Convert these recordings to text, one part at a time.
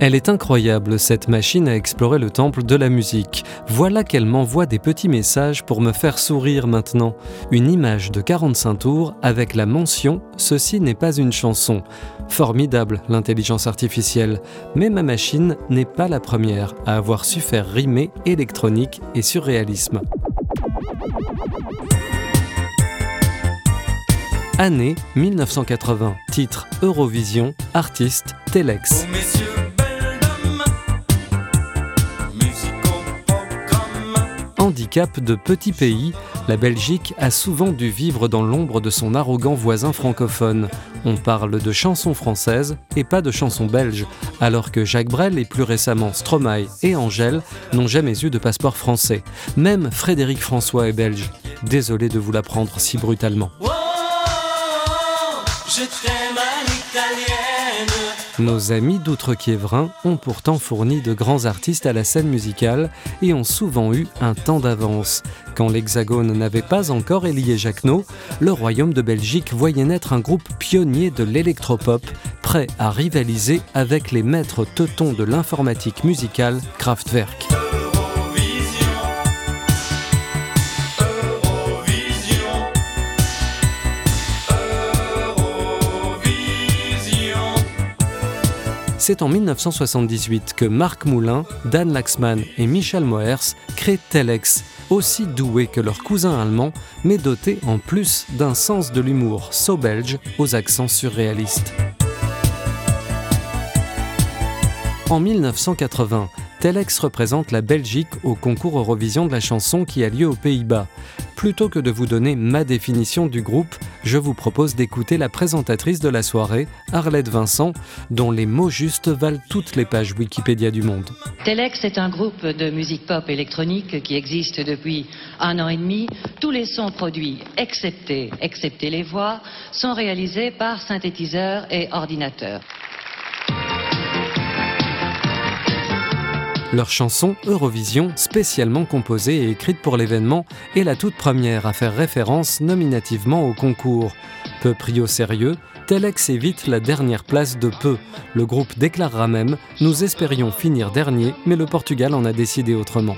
Elle est incroyable, cette machine à explorer le temple de la musique. Voilà qu'elle m'envoie des petits messages pour me faire sourire maintenant. Une image de 45 tours avec la mention Ceci n'est pas une chanson. Formidable, l'intelligence artificielle. Mais ma machine n'est pas la première à avoir su faire rimer électronique et surréalisme. Année 1980. Titre Eurovision. Artiste Telex. De petit pays, la Belgique a souvent dû vivre dans l'ombre de son arrogant voisin francophone. On parle de chansons françaises et pas de chansons belges, alors que Jacques Brel et plus récemment Stromae et Angèle n'ont jamais eu de passeport français. Même Frédéric François est belge. Désolé de vous l'apprendre si brutalement. Nos amis d'Outre-Quiévrin ont pourtant fourni de grands artistes à la scène musicale et ont souvent eu un temps d'avance. Quand l'Hexagone n'avait pas encore élié Jacquenot, le Royaume de Belgique voyait naître un groupe pionnier de l'électropop, prêt à rivaliser avec les maîtres teutons de l'informatique musicale Kraftwerk. C'est en 1978 que Marc Moulin, Dan Laxman et Michel Moers créent Telex, aussi doués que leurs cousins allemands, mais dotés en plus d'un sens de l'humour so-belge aux accents surréalistes. En 1980, Telex représente la Belgique au concours Eurovision de la chanson qui a lieu aux Pays-Bas. Plutôt que de vous donner ma définition du groupe, je vous propose d'écouter la présentatrice de la soirée, Arlette Vincent, dont les mots justes valent toutes les pages Wikipédia du monde. Telex est un groupe de musique pop électronique qui existe depuis un an et demi. Tous les sons produits, excepté, excepté les voix, sont réalisés par synthétiseurs et ordinateurs. Leur chanson Eurovision, spécialement composée et écrite pour l'événement, est la toute première à faire référence nominativement au concours. Peu pris au sérieux, Telex évite la dernière place de peu. Le groupe déclarera même Nous espérions finir dernier, mais le Portugal en a décidé autrement.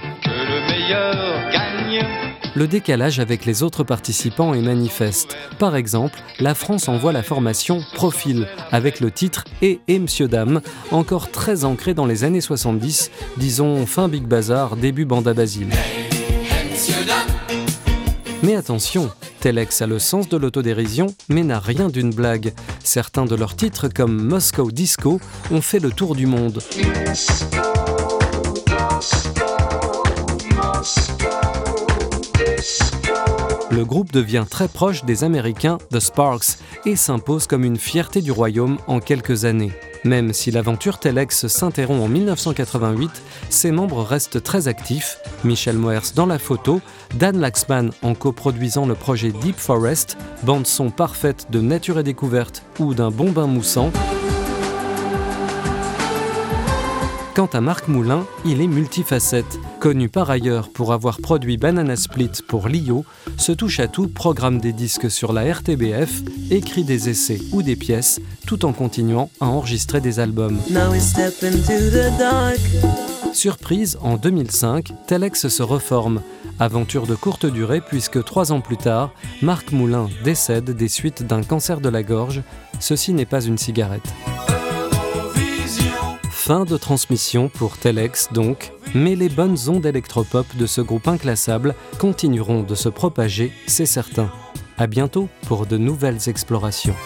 Le décalage avec les autres participants est manifeste. Par exemple, la France envoie la formation Profil avec le titre Et et Monsieur Dame, encore très ancré dans les années 70, disons fin Big Bazar, début Banda Basile. Mais attention, Telex a le sens de l'autodérision, mais n'a rien d'une blague. Certains de leurs titres, comme Moscow Disco, ont fait le tour du monde. Le groupe devient très proche des Américains The Sparks et s'impose comme une fierté du royaume en quelques années. Même si l'aventure Telex s'interrompt en 1988, ses membres restent très actifs, Michel Moers dans la photo, Dan Laxman en coproduisant le projet Deep Forest, bande son parfaite de Nature et Découverte ou d'un bon bain moussant, Quant à Marc Moulin, il est multifacette. Connu par ailleurs pour avoir produit Banana Split pour Lio, ce touche-à-tout programme des disques sur la RTBF, écrit des essais ou des pièces, tout en continuant à enregistrer des albums. Surprise, en 2005, Telex se reforme. Aventure de courte durée puisque trois ans plus tard, Marc Moulin décède des suites d'un cancer de la gorge. Ceci n'est pas une cigarette. Fin de transmission pour Telex donc, mais les bonnes ondes électropop de ce groupe inclassable continueront de se propager, c'est certain. À bientôt pour de nouvelles explorations.